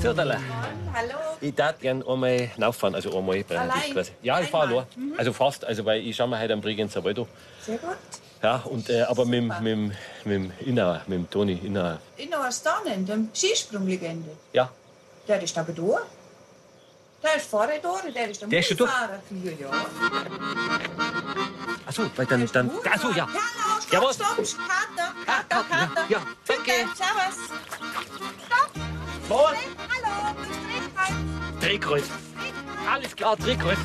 Zürderle. Hallo. Ich darf gerne einmal rauffahren, also einmal quasi. Ja, ich fahre Einmal? allein. Also fast, also weil ich schau mir heute am Bregenzer Wald an. Sehr gut. Ja, und, äh, aber mit, mit, mit dem Innauer, mit dem Toni Innauer. In Norstanen, dem Skisprunglegende. Ja, Der ist aber da. Der ist vorher da, der ist der, Der ist schon da? Mulfahrer. Ja, ja. achso, weil dann, dann, achso, ja. Hallo, stopp, Jawohl. stopp, Kater, Kater, Kater, ja, Bitte, danke. servus. Vor, Hallo, bis Drehkreuz. Alles klar, Drehkreuz.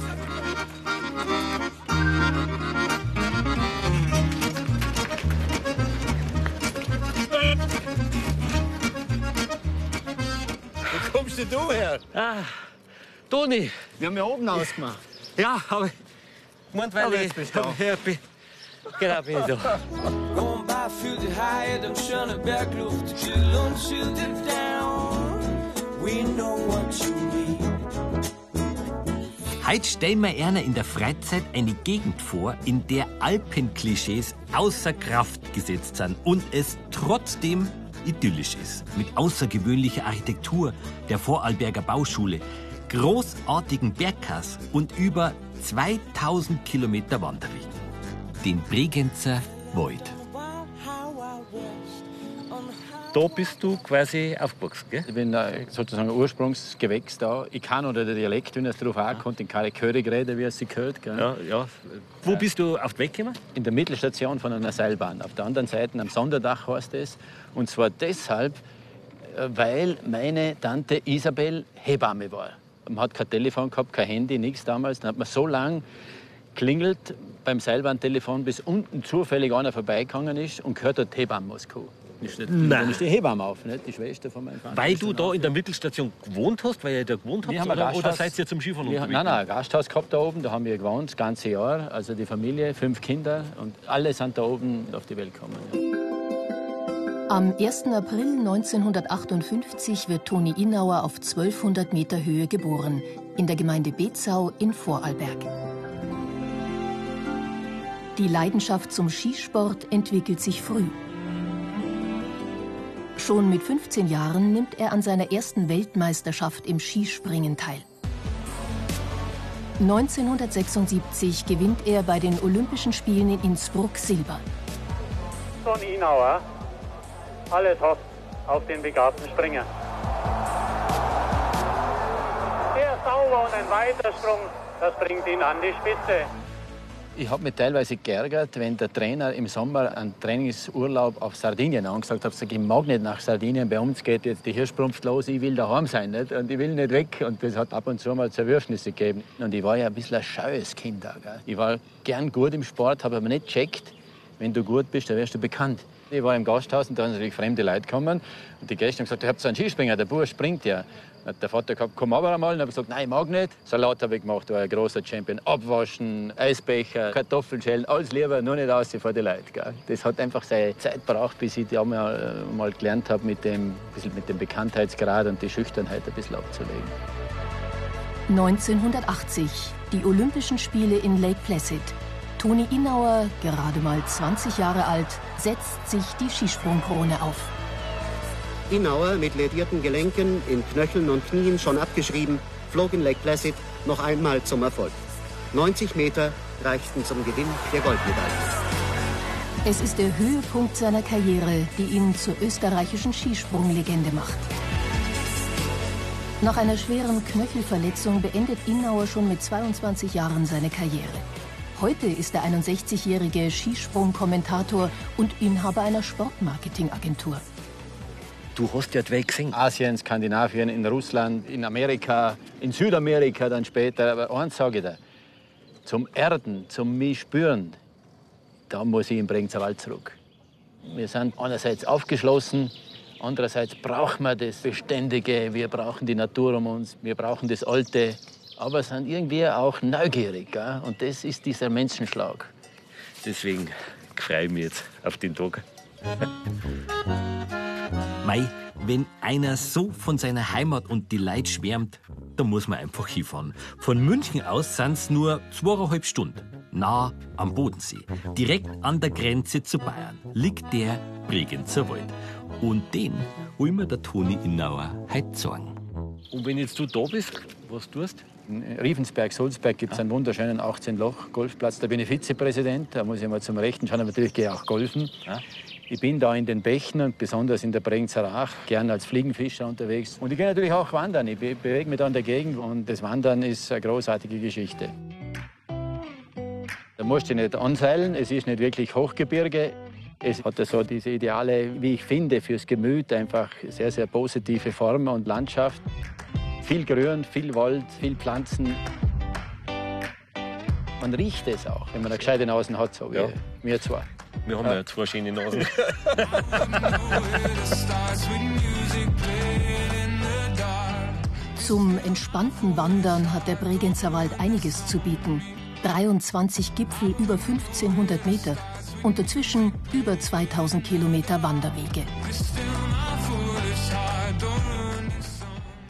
Wo kommst denn du her? Ah, Toni. Wir haben ja oben ausgemacht. Ja, aber. Moment, weil Aber ich. jetzt bist du da. Bin, genau, bin ich da. By, fühl die Haie, dem schönen Bergluft, chill und chill it down. Heute stellen wir einer in der Freizeit eine Gegend vor, in der Alpenklischees außer Kraft gesetzt sind und es trotzdem idyllisch ist. Mit außergewöhnlicher Architektur der Vorarlberger Bauschule, großartigen Bergkass und über 2000 Kilometer Wanderweg. Den Bregenzer Wald. Da bist du quasi aufgewachsen, gell? Ich bin äh, sozusagen ein Ursprungsgewächs da. Ich kann oder der Dialekt, wenn es darauf ankommt, in keine Körig reden, wie es sich gehört. Gell? Ja, ja. Wo bist du auf den Weg gekommen? In der Mittelstation von einer Seilbahn. Auf der anderen Seite am Sonderdach heißt es. Und zwar deshalb, äh, weil meine Tante Isabel Hebamme war. Man hat kein Telefon gehabt, kein Handy, nichts damals. Dann hat man so lang klingelt beim Seilbahntelefon, bis unten zufällig einer vorbeigegangen ist und gehört hat Hebamme Moskau. Ist nicht, Nein. ist die Hebamme auf, nicht? die Schwester von meinem Vater. Weil du da in der Mittelstation gewohnt hast, weil ihr da gewohnt habt? Oder, oder seid ihr zum Skifahren unterwegs? nein, nein, ein Gasthaus gehabt da oben, da haben wir gewohnt, das ganze Jahr. Also die Familie, fünf Kinder und alle sind da oben auf die Welt gekommen. Ja. Am 1. April 1958 wird Toni Innauer auf 1200 Meter Höhe geboren, in der Gemeinde Bezau in Vorarlberg. Die Leidenschaft zum Skisport entwickelt sich früh. Schon mit 15 Jahren nimmt er an seiner ersten Weltmeisterschaft im Skispringen teil. 1976 gewinnt er bei den Olympischen Spielen in Innsbruck Silber. Toni Inauer alles hat auf den begabten Springer. Sehr sauber und ein weiter Sprung, das bringt ihn an die Spitze. Ich habe mich teilweise geärgert, wenn der Trainer im Sommer einen Trainingsurlaub auf Sardinien angesagt hat. Ich, ich mag nicht nach Sardinien, bei uns geht jetzt die Hirschprumpft los, ich will daheim sein nicht? und ich will nicht weg. Und das hat ab und zu mal Zerwürfnisse gegeben. Und ich war ja ein bisschen ein scheues Kind. Gell? Ich war gern gut im Sport, habe aber nicht gecheckt, wenn du gut bist, dann wirst du bekannt. Ich war im Gasthaus und da sind natürlich fremde Leute gekommen. Und die Gäste haben gesagt, ihr habt so einen Skispringer, der Bub springt ja. Hat der Vater gesagt, komm aber einmal. Und habe ich gesagt, nein, ich mag nicht. Salat habe ich gemacht, war ein großer Champion. Abwaschen, Eisbecher, Kartoffeln schälen, alles lieber, nur nicht aus vor die Leute. Gell? Das hat einfach seine Zeit gebraucht, bis ich da mal, äh, mal gelernt habe, mit dem, mit dem Bekanntheitsgrad und die Schüchternheit ein bisschen abzulegen. 1980, die Olympischen Spiele in Lake Placid. Toni Innauer, gerade mal 20 Jahre alt, setzt sich die Skisprungkrone auf. Innauer mit ledierten Gelenken, in Knöcheln und Knien schon abgeschrieben, flog in Lake Placid noch einmal zum Erfolg. 90 Meter reichten zum Gewinn der Goldmedaille. Es ist der Höhepunkt seiner Karriere, die ihn zur österreichischen Skisprunglegende macht. Nach einer schweren Knöchelverletzung beendet Innauer schon mit 22 Jahren seine Karriere. Heute ist der 61-jährige Skisprungkommentator und Inhaber einer Sportmarketingagentur. Du hast ja die Welt gesehen. Asien, Skandinavien, in Russland, in Amerika, in Südamerika dann später. Aber eins sage ich dir, zum Erden, zum mich spüren, da muss ich in Bregenzer Wald zurück. Wir sind einerseits aufgeschlossen, andererseits brauchen wir das Beständige, wir brauchen die Natur um uns, wir brauchen das Alte, aber sind irgendwie auch neugierig. Gell? Und das ist dieser Menschenschlag. Deswegen freue ich mich jetzt auf den Tag. Mei, wenn einer so von seiner Heimat und die Leid schwärmt, dann muss man einfach hinfahren. Von München aus sind's nur zweieinhalb Stunden. Nah am Bodensee. Direkt an der Grenze zu Bayern liegt der Bregenzer Wald. Und den will mir der Toni Innauer heute sagen. Und wenn jetzt du da bist, was tust In Riefensberg, Sulzberg gibt es einen wunderschönen 18-Loch-Golfplatz. Da bin ich Vizepräsident. Da muss ich mal zum Rechten schauen. Aber natürlich gehe ich auch golfen. Ich bin da in den Bächen und besonders in der Bregenzer Ach gern als Fliegenfischer unterwegs. Und ich gehe natürlich auch wandern. Ich be bewege mich da in der Gegend und das Wandern ist eine großartige Geschichte. Da musst du nicht anseilen, es ist nicht wirklich Hochgebirge. Es hat so diese ideale, wie ich finde, fürs Gemüt einfach sehr, sehr positive Form und Landschaft. Viel Grün, viel Wald, viel Pflanzen. Man riecht es auch, wenn man eine gescheite Nase hat, so wie Ja. wir zwei. Wir haben ja zwei schöne Nasen. Zum entspannten Wandern hat der Bregenzer Wald einiges zu bieten. 23 Gipfel über 1500 Meter und dazwischen über 2000 Kilometer Wanderwege.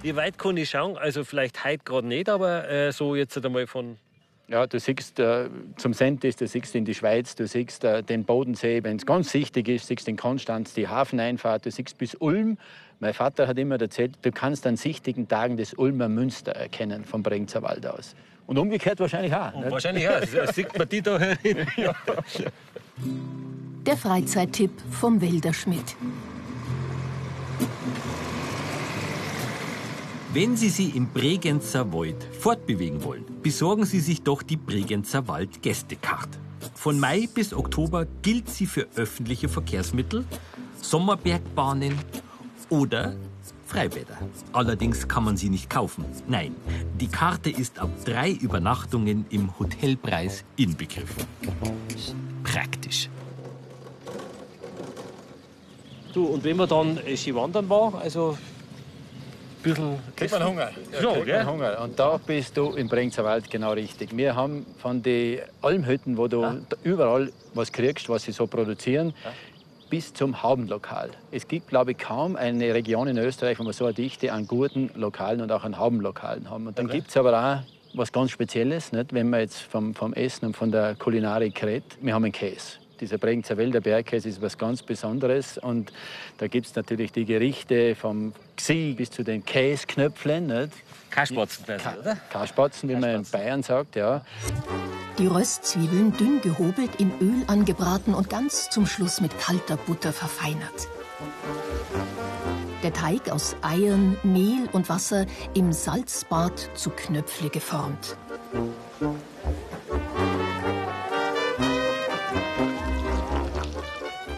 Wie weit kann ich schauen? Also vielleicht heute gerade nicht, aber äh, so jetzt einmal von. Ja, du siehst äh, zum Sentis, du siehst in die Schweiz, du siehst äh, den Bodensee, wenn es ganz sichtig ist, siehst in Konstanz die Hafeneinfahrt, du siehst bis Ulm. Mein Vater hat immer erzählt, du kannst an sichtigen Tagen das Ulmer Münster erkennen vom Bregenzer Wald aus. Und umgekehrt wahrscheinlich auch. nicht? Wahrscheinlich ja. Das sieht man die da. Der Freizeittipp vom Wilderschmidt. Wenn Sie sich im Bregenzer Wald fortbewegen wollen, besorgen Sie sich doch die Bregenzer Wald Gästekarte. Von Mai bis Oktober gilt sie für öffentliche Verkehrsmittel, Sommerbergbahnen oder Freibäder. Allerdings kann man sie nicht kaufen. Nein, die Karte ist ab drei Übernachtungen im Hotelpreis inbegriffen. Praktisch. Du, und wenn man dann äh, Ski wandern war, also bisschen. Kriegt man Hunger. Ja, Schon, kriegt man Hunger. Und da bist du im Bregenzer Wald genau richtig. Wir haben von den Almhütten, wo du da überall was kriegst, was sie so produzieren, bis zum Haubenlokal. Es gibt, glaube ich, kaum eine Region in Österreich, wo wir so eine Dichte an guten Lokalen und auch an Haubenlokalen haben. Und dann gibt es aber auch was ganz Spezielles, nicht? wenn man jetzt vom, vom Essen und von der Kulinarik redet. Wir haben einen Käse. Dieser Bregenzer Wälder Bergkäse ist was ganz Besonderes. Und da gibt es natürlich die Gerichte vom Gsi bis zu den Käsknöpflen. Nicht? Kaspatzen, oder? Kaspatzen, wie man in Bayern sagt, ja. Die Röstzwiebeln dünn gehobelt, in Öl angebraten und ganz zum Schluss mit kalter Butter verfeinert. Der Teig aus Eiern, Mehl und Wasser im Salzbad zu Knöpfle geformt.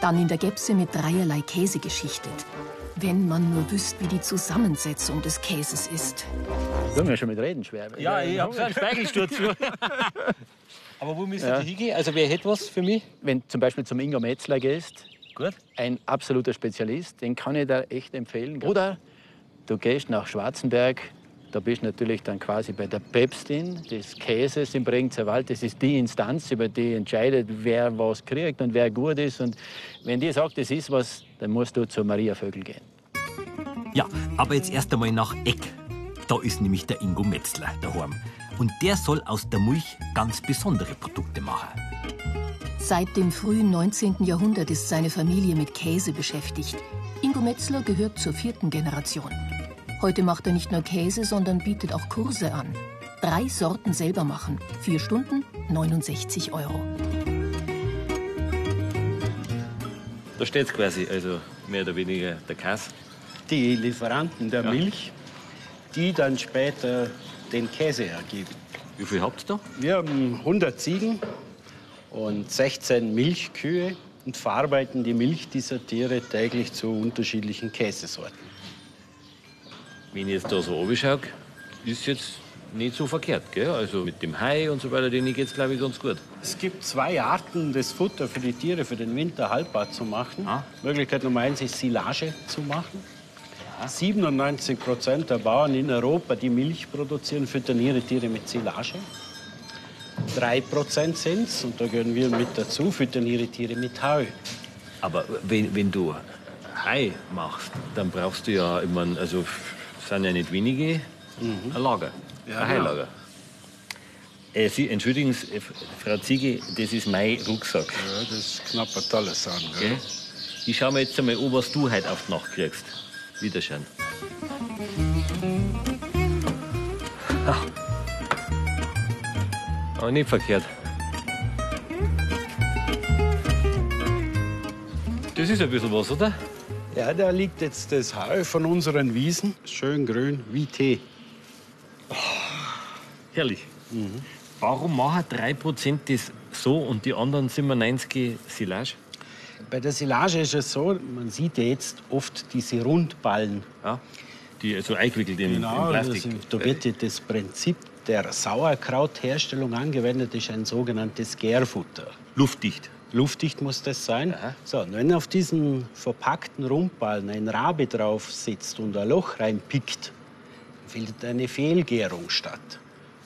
Dann in der Gäpse mit dreierlei Käse geschichtet. Wenn man nur wüsste, wie die Zusammensetzung des Käses ist. Tun wir schon mit Reden schwer. Ja, ich habe einen Speigelsturz. Aber wo müssen Ja. die hingehen? Also, wer hätte was für mich? Wenn du zum Beispiel zum Ingo Metzler gehst, Gut. ein absoluter Spezialist, den kann ich dir echt empfehlen. Oder du gehst nach Schwarzenberg, da bist du natürlich dann quasi bei der Päpstin des Käses im Bregenzer Wald. Das ist die Instanz, über die entscheidet, wer was kriegt und wer gut ist. Und wenn die sagt, das ist was, dann musst du zu Maria Vögel gehen. Ja, aber jetzt erst einmal nach Eck. Da ist nämlich der Ingo Metzler daheim. Und der soll aus der Milch ganz besondere Produkte machen. Seit dem frühen 19. Jahrhundert ist seine Familie mit Käse beschäftigt. Ingo Metzler gehört zur vierten Generation. Heute macht er nicht nur Käse, sondern bietet auch Kurse an. Drei Sorten selber machen. Vier Stunden, 69 Euro. Da steht es quasi, also mehr oder weniger der Käse. Die Lieferanten der Ja. Milch, die dann später den Käse ergeben. Wie viel habt ihr da? Wir haben 100 Ziegen und 16 Milchkühe und verarbeiten die Milch dieser Tiere täglich zu unterschiedlichen Käsesorten. Wenn ich jetzt da so anschaue, ist jetzt nicht so verkehrt, gell? Also mit dem Hai und so weiter, denen geht es, glaube ich, ganz gut. Es gibt zwei Arten, das Futter für die Tiere für den Winter haltbar zu machen. Möglichkeit Nummer eins ist Silage zu machen. 97 Prozent der Bauern in Europa, die Milch produzieren, füttern ihre Tiere mit Silage. 3 Prozent sind es, und da gehören wir mit dazu, füttern ihre Tiere mit Heu. Aber wenn, wenn du Hai machst, dann brauchst du ja, ich meine, also sind ja nicht wenige, ein Lager, Ja, ein Heilager. Äh, Sie, entschuldigen Sie, äh, Frau Ziege, das ist mein Rucksack. Ja, das ist knapp ein tolles Sagen. Gell? Ich schau mir jetzt einmal an, was du heute auf die Nacht kriegst. Wiederschauen. Aber nicht verkehrt. Das ist ein bisschen was, oder? Ja, da liegt jetzt das Heu von unseren Wiesen. Schön grün wie Tee. Herrlich. Warum machen 3% das so und die anderen 97 Silage? Bei der Silage ist es so, man sieht ja jetzt oft diese Rundballen. Ja, die so eingewickelt in, Genau, in Plastik. da wird ja das Prinzip der Sauerkrautherstellung angewendet, ist ein sogenanntes Gärfutter. Luftdicht. Luftdicht muss das sein. So, wenn auf diesen verpackten Rundballen ein Rabe drauf sitzt und ein Loch reinpickt, findet eine Fehlgärung statt.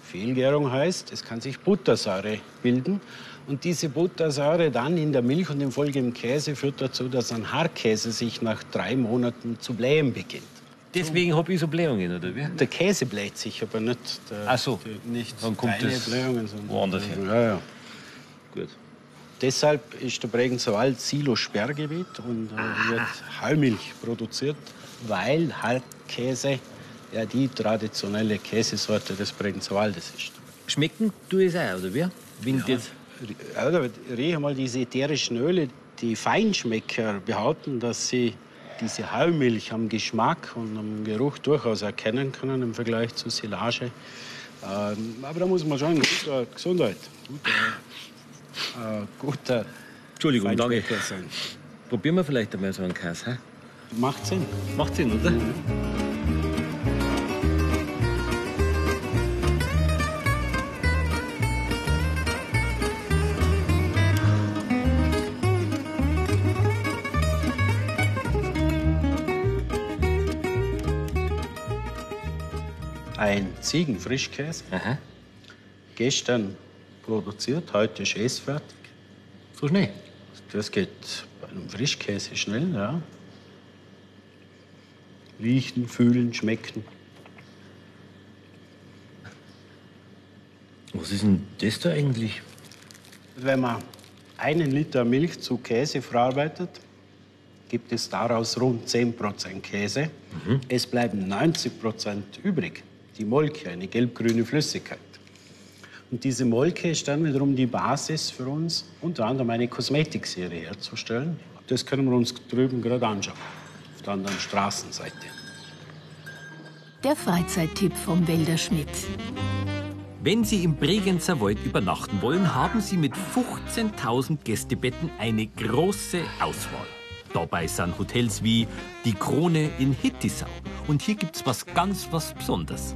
Fehlgärung heißt, es kann sich Buttersäure bilden. Und diese Buttersäure dann in der Milch und in Folge im Käse führt dazu, dass ein Hartkäse sich nach drei Monaten zu blähen beginnt. Deswegen habe ich so Blähungen, oder wie? Der Käse bläht sich aber nicht. Der, Ach so. die- nicht Dann kommt deine das Blähungen, sondern woanders her. Ja, ja. Gut. Deshalb ist der Bregenzer Wald Silo-Sperrgebiet und äh, wird Heumilch produziert, weil Hartkäse ja die traditionelle Käsesorte des Bregenzer Waldes ist. Schmecken ich es auch, oder wie? Wenn ja. jetzt Oder riech mal diese ätherischen Öle. Die Feinschmecker behaupten, dass sie diese Heumilch am Geschmack und am Geruch durchaus erkennen können im Vergleich zu Silage. Ähm, aber da muss man schon Gesundheit, guter, äh, guter Entschuldigung, danke. Sein. Probieren wir vielleicht einmal so einen Käse. Hä? Macht Sinn. Macht Sinn, oder? Ein Ziegenfrischkäse. Aha. Gestern produziert, heute ist es fertig. So schnell? Das geht bei einem Frischkäse schnell, ja. Riechen, fühlen, schmecken. Was ist denn das da eigentlich? Wenn man einen Liter Milch zu Käse verarbeitet, gibt es daraus rund 10% Käse. Es bleiben 90% übrig. Die Molke, eine gelbgrüne Flüssigkeit. Und diese Molke ist dann wiederum die Basis für uns, unter anderem eine Kosmetikserie herzustellen. Das können wir uns drüben gerade anschauen, auf der anderen Straßenseite. Der Freizeittipp vom Wälder Schmidt. Wenn Sie im Bregenzer Wald übernachten wollen, haben Sie mit 15.000 Gästebetten eine große Auswahl. Dabei sind Hotels wie die Krone in Hittisau. Und hier gibt's was ganz was Besonderes.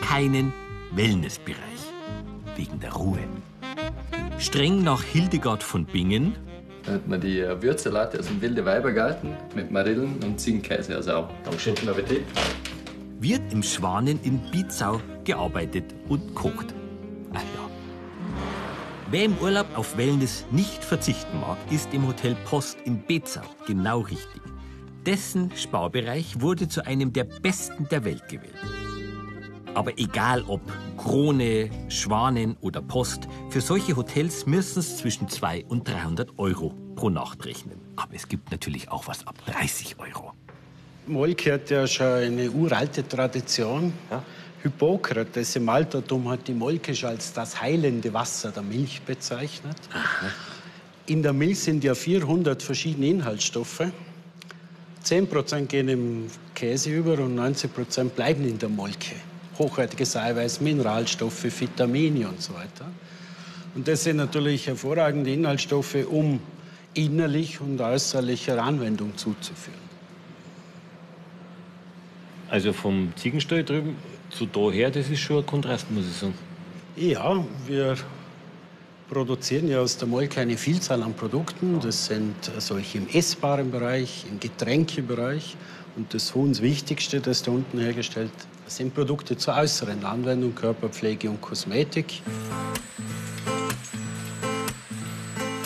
Keinen Wellnessbereich. Wegen der Ruhe. Streng nach Hildegard von Bingen Da hat man die äh, Würzsalate aus dem Wilde Weibergarten mit Marillen und Ziegenkäse aus Au. Dankeschön, guten Appetit. wird im Schwanen in Bizau gearbeitet und kocht. Ach ja. Wer im Urlaub auf Wellness nicht verzichten mag, ist im Hotel Post in Bezau genau richtig. Dessen Sparbereich wurde zu einem der besten der Welt gewählt. Aber egal ob Krone, Schwanen oder Post, für solche Hotels müssen es zwischen 200 und 300 Euro pro Nacht rechnen. Aber es gibt natürlich auch was ab 30 Euro. Molke hat ja schon eine uralte Tradition. Hippokrates im Altertum hat die Molke schon als das heilende Wasser der Milch bezeichnet. In der Milch sind ja 400 verschiedene Inhaltsstoffe. 10% gehen im Käse über und 90% bleiben in der Molke. Hochwertiges Eiweiß, Mineralstoffe, Vitamine und so weiter. Und das sind natürlich hervorragende Inhaltsstoffe, um innerlich und äußerlicher Anwendung zuzuführen. Also vom Ziegenstall drüben zu daher, das ist schon ein Kontrast, muss ich sagen. Ja, wir produzieren ja aus der Molke eine Vielzahl an Produkten. Das sind solche im essbaren Bereich, im Getränkebereich. Und das für uns Wichtigste, das da unten hergestellt, das sind Produkte zur äußeren Anwendung, Körperpflege und Kosmetik.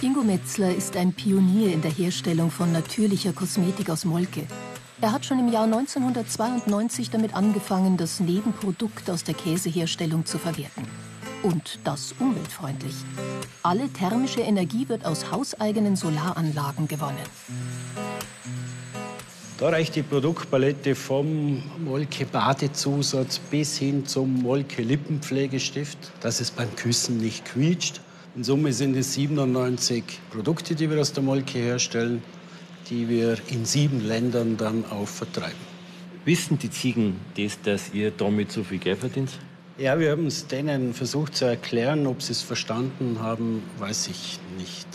Ingo Metzler ist ein Pionier in der Herstellung von natürlicher Kosmetik aus Molke. Er hat schon im Jahr 1992 damit angefangen, das Nebenprodukt aus der Käseherstellung zu verwerten. Und das umweltfreundlich. Alle thermische Energie wird aus hauseigenen Solaranlagen gewonnen. Da reicht die Produktpalette vom Molke-Badezusatz bis hin zum Molke-Lippenpflegestift, dass es beim Küssen nicht quietscht. In Summe sind es 97 Produkte, die wir aus der Molke herstellen, die wir in sieben Ländern dann auch vertreiben. Wissen die Ziegen das, dass ihr damit so viel Geld verdient? Ja, wir haben es denen versucht zu erklären. Ob sie es verstanden haben, weiß ich nicht.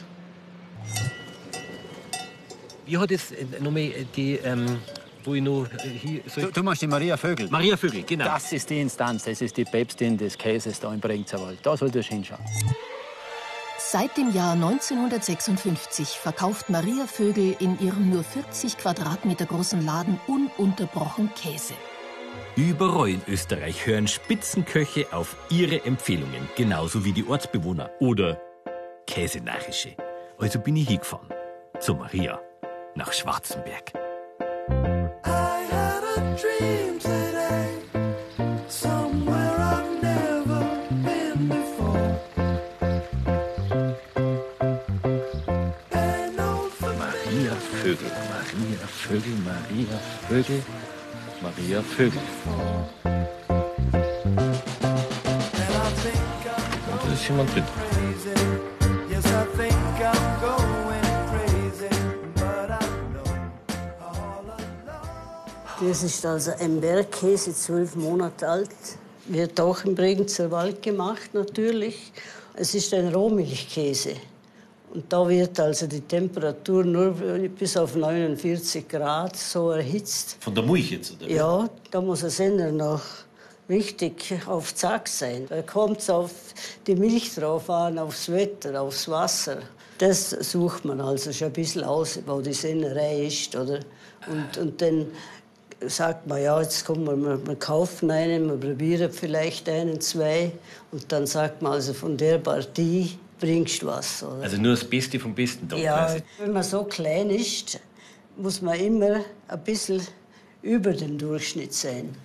Wie hat es äh, nochmal äh, die, ähm, wo ich noch äh, hier... Du, du machst die Maria Vögel. Maria Vögel, genau. Das ist die Instanz, das ist die Päpstin des Käses da im Bregenzerwald. Da solltest du hinschauen. Seit dem Jahr 1956 verkauft Maria Vögel in ihrem nur 40 Quadratmeter großen Laden ununterbrochen Käse. Überall in Österreich hören Spitzenköche auf ihre Empfehlungen, genauso wie die Ortsbewohner oder Käsenarrische. Also bin ich hingefahren zu Maria nach Schwarzenberg. Maria Vögel, Maria Vögel, Maria Vögel, Maria Vögel. Und da ist jemand drin. Das ist also ein Bergkäse, zwölf Monate alt. Wird auch im Bregenzer Wald gemacht, natürlich. Es ist ein Rohmilchkäse. Und da wird also die Temperatur nur bis auf 49 Grad so erhitzt. Von der Milch jetzt, oder? Ja, da muss der Sender noch richtig auf Zack sein. Da kommt es auf die Milch drauf an, aufs Wetter, aufs Wasser. Das sucht man also schon ein bisschen aus, wo die Sennerei ist. Oder? Und, und dann sagt man, ja, jetzt kommen wir, wir, kaufen einen, wir probieren vielleicht einen, zwei. Und dann sagt man, also von der Partie bringst du was. Oder? Also nur das Beste vom Besten da Ja, wenn man so klein ist, muss man immer ein bisschen über dem Durchschnitt sein.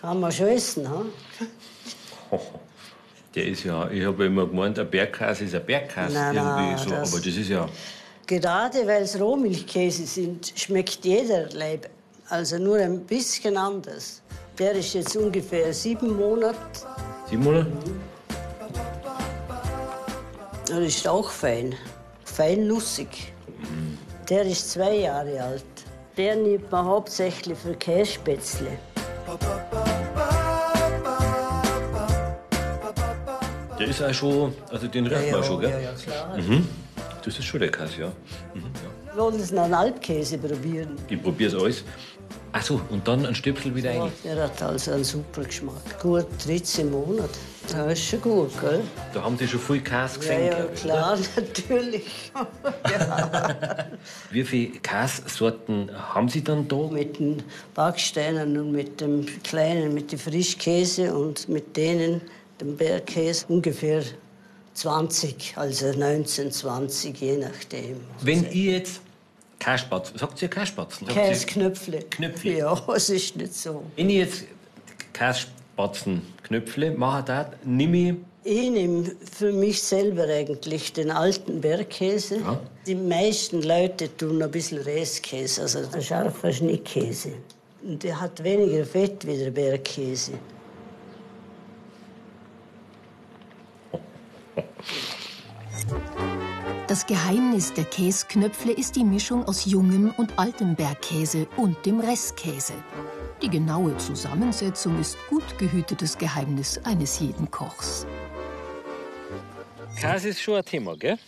Kann man schon essen, ha? Der ist ja, ich habe immer gemeint, ein Bergkäse ist ein Bergkäse. Nein, nein, so, das- aber das ist ja. Gerade weil es Rohmilchkäse sind, schmeckt jeder Leib also nur ein bisschen anders. Der ist jetzt ungefähr sieben Monate. Sieben Monate? Der ist auch fein. Fein nussig. Der ist zwei Jahre alt. Der nimmt man hauptsächlich für Kässpätzle. Ist auch schon, also den riecht Ja, man ja, schon, gell? ja, ja, klar. Mhm. Das ist schon der Käse, ja. Mhm, ja. Wir wollen noch einen Alpkäse probieren. Ich probiere es alles. Ach so, und dann ein Stöpsel wieder Ja, rein. der hat also einen super Geschmack. Gut 13 Monate. Das ist schon gut, gell? Da haben die schon viel Käse Ja, gesehen, ja, ich, klar, oder? natürlich. Wie viele Käsesorten haben Sie dann da? Mit den Backsteinen und mit dem kleinen, mit dem Frischkäse und mit denen, dem Bergkäse, ungefähr 20, also 19, 20, je nachdem. Wenn ihr jetzt Käsespatzel, sagt ihr ihr- Käseknöpfle. Knöpfle. Ja, es ist nicht so. Wenn ich jetzt Käsespatzen Knöpfle mache, da nehme ich Ich nehme für mich selber eigentlich den alten Bergkäse. Ja. Die meisten Leute tun ein bisschen Restkäse, also ein scharfer Schnittkäse. Und der hat weniger Fett wie der Bergkäse. Das Geheimnis der Käsknöpfle ist die Mischung aus jungem und altem Bergkäse und dem Restkäse. Die genaue Zusammensetzung ist gut gehütetes Geheimnis eines jeden Kochs. Käse ist schon ein Thema, gell?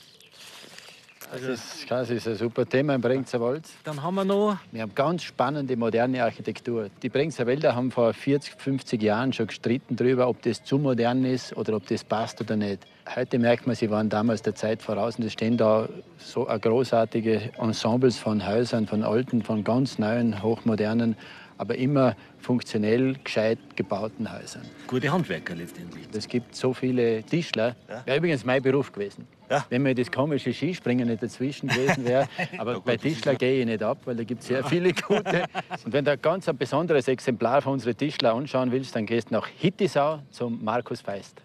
Das ist, das ist ein super Thema im Bregenzer Wald. Dann haben wir noch. Wir haben ganz spannende moderne Architektur. Die Bregenzer Wälder haben vor 40, 50 Jahren schon gestritten darüber, ob das zu modern ist oder ob das passt oder nicht. Heute merkt man, sie waren damals der Zeit voraus und es stehen da so großartige Ensembles von Häusern, von alten, von ganz neuen, hochmodernen, aber immer funktionell gescheit gebauten Häusern. Gute Handwerker letztendlich. Es gibt so viele Tischler. Wäre übrigens mein Beruf gewesen. Wenn mir das komische Skispringen nicht dazwischen gewesen wäre. Aber bei Tischler gehe ich nicht ab, weil da gibt es sehr viele gute. Und wenn du ganz ein besonderes Exemplar von unseren Tischler anschauen willst, dann gehst du nach Hittisau zum Markus Feist.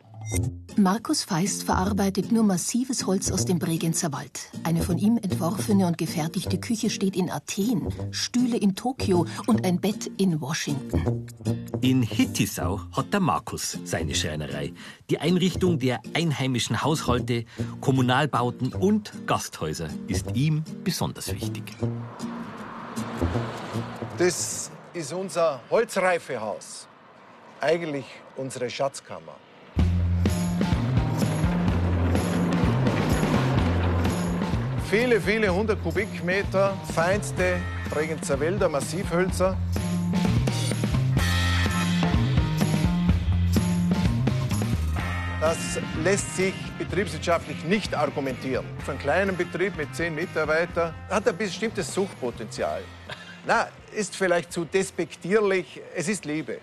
Markus Feist verarbeitet nur massives Holz aus dem Bregenzer Wald. Eine von ihm entworfene und gefertigte Küche steht in Athen, Stühle in Tokio und ein Bett in Washington. In Hittisau hat der Markus seine Schreinerei. Die Einrichtung der einheimischen Haushalte, Kommunalbauten und Gasthäuser ist ihm besonders wichtig. Das ist unser Holzreifehaus. Eigentlich unsere Schatzkammer. Viele, viele hundert Kubikmeter feinste Bregenzer Wälder, Massivhölzer. Das lässt sich betriebswirtschaftlich nicht argumentieren. Für einen kleinen Betrieb mit zehn Mitarbeitern hat er ein bestimmtes Suchtpotenzial. Na, ist vielleicht zu despektierlich. Es ist Liebe.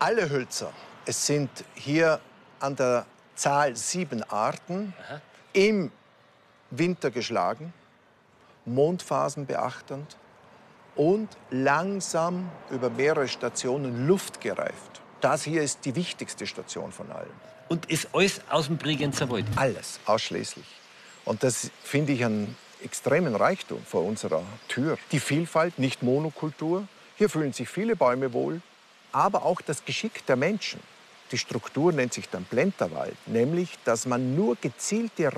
Alle Hölzer, es sind hier an der Zahl sieben Arten, im Winter geschlagen, Mondphasen beachtend und langsam über mehrere Stationen luftgereift. Das hier ist die wichtigste Station von allen. Und ist alles aus dem Bregenzer Wald? Alles, ausschließlich. Und das finde ich einen extremen Reichtum vor unserer Tür. Die Vielfalt, nicht Monokultur. Hier fühlen sich viele Bäume wohl, aber auch das Geschick der Menschen. Die Struktur nennt sich dann Plenterwald, nämlich dass man nur gezielte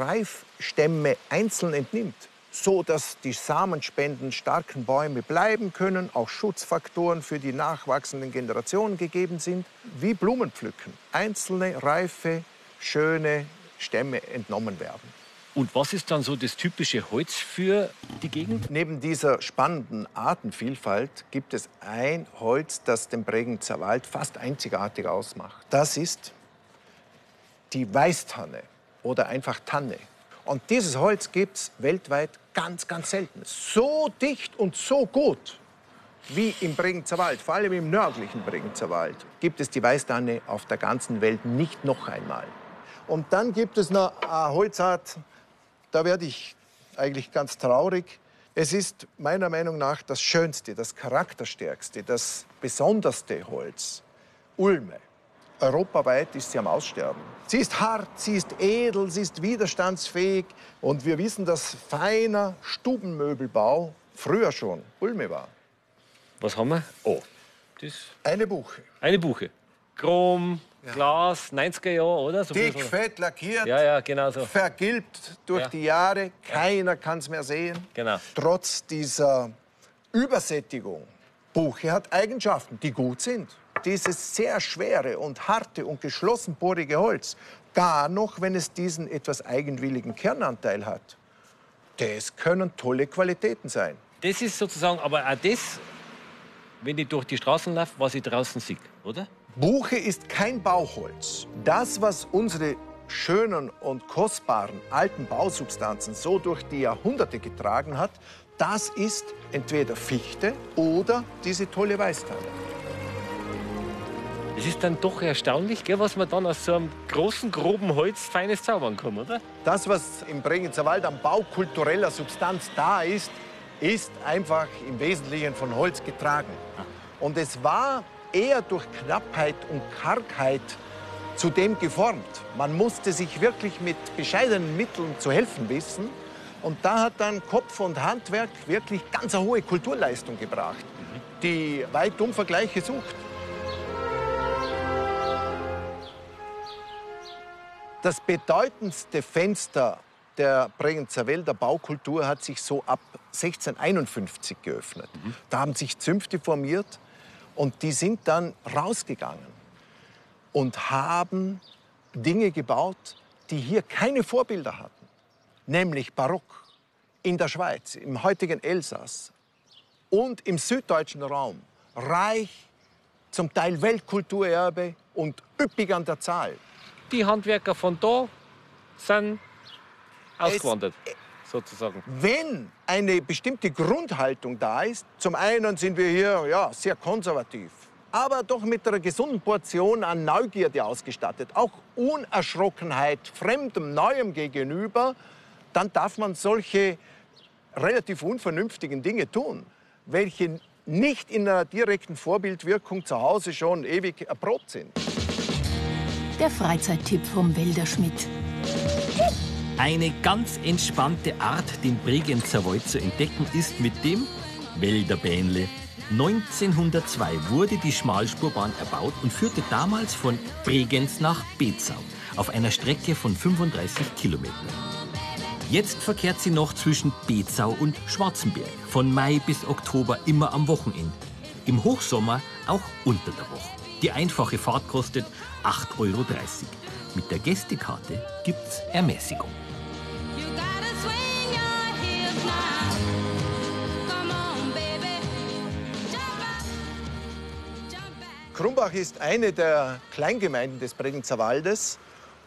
Reifstämme einzeln entnimmt, so dass die samenspenden starken Bäume bleiben können, auch Schutzfaktoren für die nachwachsenden Generationen gegeben sind, wie Blumenpflücken. Einzelne reife, schöne Stämme entnommen werden. Und was ist dann so das typische Holz für die Gegend? Neben dieser spannenden Artenvielfalt gibt es ein Holz, das den Bregenzer Wald fast einzigartig ausmacht. Das ist die Weißtanne oder einfach Tanne. Und dieses Holz gibt es weltweit ganz, ganz selten. So dicht und so gut wie im Bregenzer Wald, vor allem im nördlichen Bregenzer Wald, gibt es die Weißtanne auf der ganzen Welt nicht noch einmal. Und dann gibt es noch eine Holzart, da werde ich eigentlich ganz traurig. Es ist meiner Meinung nach das schönste, das charakterstärkste, das besonderste Holz. Ulme. Europaweit ist sie am Aussterben. Sie ist hart, sie ist edel, sie ist widerstandsfähig. Und wir wissen, dass feiner Stubenmöbelbau früher schon Ulme war. Was haben wir? Oh, das Eine Buche. eine Buche. Chrom, Glas, 90er Jahre, oder? So Dick, fett, lackiert, Ja, ja, genau so. vergilbt durch Ja. die Jahre. Keiner kann es mehr sehen. Genau. Trotz dieser Übersättigung. Buche hat Eigenschaften, die gut sind. Dieses sehr schwere und harte und geschlossenporige Holz, gar noch, wenn es diesen etwas eigenwilligen Kernanteil hat, das können tolle Qualitäten sein. Das ist sozusagen aber auch das, wenn ich durch die Straßen laufe, was ich draußen sehe, oder? Buche ist kein Bauholz. Das, was unsere schönen und kostbaren alten Bausubstanzen so durch die Jahrhunderte getragen hat, das ist entweder Fichte oder diese tolle Weißtanne. Es ist dann doch erstaunlich, gell, was man dann aus so einem großen, groben Holz feines zaubern kann, oder? Das, was im Bregenzer Wald an baukultureller Substanz da ist, ist einfach im Wesentlichen von Holz getragen. Und es war eher durch Knappheit und Kargheit zu dem geformt. Man musste sich wirklich mit bescheidenen Mitteln zu helfen wissen. Und da hat dann Kopf und Handwerk wirklich ganz eine hohe Kulturleistung gebracht, die weitum Vergleiche sucht. Das bedeutendste Fenster der Bregenzer Wälder Baukultur hat sich so ab 1651 geöffnet. Da haben sich Zünfte formiert und die sind dann rausgegangen und haben Dinge gebaut, die hier keine Vorbilder hatten, nämlich Barock in der Schweiz, im heutigen Elsass und im süddeutschen Raum, reich, zum Teil Weltkulturerbe und üppig an der Zahl. Die Handwerker von da sind ausgewandert, sozusagen. Wenn eine bestimmte Grundhaltung da ist, zum einen sind wir hier ja, sehr konservativ, aber doch mit einer gesunden Portion an Neugierde ausgestattet, auch Unerschrockenheit fremdem, Neuem gegenüber, dann darf man solche relativ unvernünftigen Dinge tun, welche nicht in einer direkten Vorbildwirkung zu Hause schon ewig erprobt sind. Der Freizeittipp vom Wälderschmidt. Eine ganz entspannte Art, den Bregenzer Wald zu entdecken, ist mit dem Wälderbähnle. 1902 wurde die Schmalspurbahn erbaut und führte damals von Bregenz nach Bezau auf einer Strecke von 35 Kilometern. Jetzt verkehrt sie noch zwischen Bezau und Schwarzenberg, von Mai bis Oktober immer am Wochenende. Im Hochsommer auch unter der Woche. Die einfache Fahrt kostet 8,30 Euro. Mit der Gästekarte gibt's Ermäßigung. Krumbach ist eine der Kleingemeinden des Bregenzer Waldes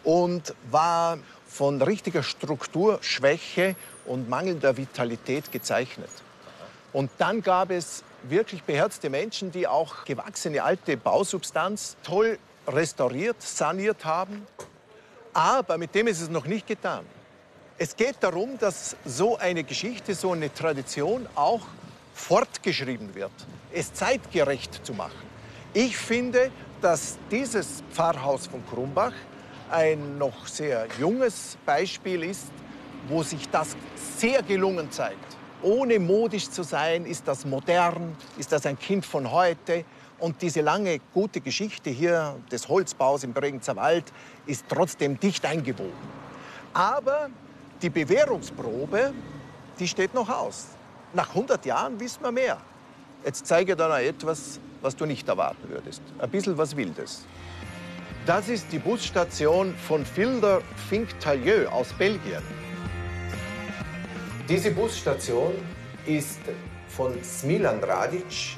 und war von richtiger Strukturschwäche und mangelnder Vitalität gezeichnet. Und dann gab es wirklich beherzte Menschen, die auch gewachsene alte Bausubstanz toll restauriert, saniert haben. Aber mit dem ist es noch nicht getan. Es geht darum, dass so eine Geschichte, so eine Tradition auch fortgeschrieben wird, es zeitgerecht zu machen. Ich finde, dass dieses Pfarrhaus von Krumbach ein noch sehr junges Beispiel ist, wo sich das sehr gelungen zeigt. Ohne modisch zu sein, ist das modern, ist das ein Kind von heute. Und diese lange, gute Geschichte hier des Holzbaus im Bregenzer Wald ist trotzdem dicht eingewoben. Aber die Bewährungsprobe, die steht noch aus. Nach 100 Jahren wissen wir mehr. Jetzt zeige ich dir noch etwas, was du nicht erwarten würdest. Ein bisschen was Wildes. Das ist die Busstation von Filder Finktalieu aus Belgien. Diese Busstation ist von Smilan Radic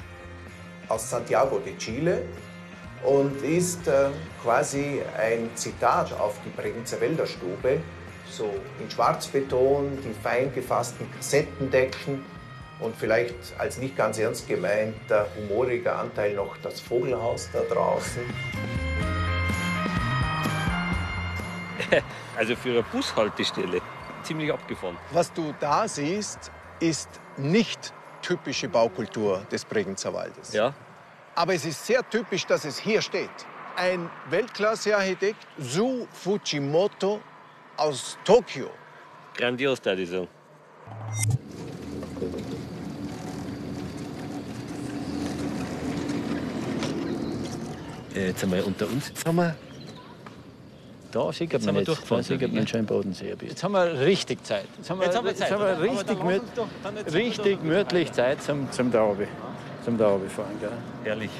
aus Santiago de Chile und ist äh, quasi ein Zitat auf die Bregenzer Wälderstube. So in Schwarzbeton, die fein gefassten Kassettendecken und vielleicht als nicht ganz ernst gemeinter humoriger Anteil noch das Vogelhaus da draußen. Also für eine Bushaltestelle ziemlich abgefahren. Was du da siehst, ist nicht typische Baukultur des Bregenzer Waldes. Ja. Aber es ist sehr typisch, dass es hier steht. Ein Weltklasse-Architekt, Su Fujimoto aus Tokio. Grandios, da die so. Äh, Jetzt einmal unter uns. Jetzt haben wir Da sieht Jetzt man haben wir jetzt, da wie, man schon im Bodensee. ein bisschen. Jetzt haben wir richtig Zeit. Jetzt haben wir, Jetzt haben wir Zeit, jetzt haben wir richtig, uns doch- richtig gemütlich Zeit zum, zum Derby. Zum Derby fahren, gell? Herrlich.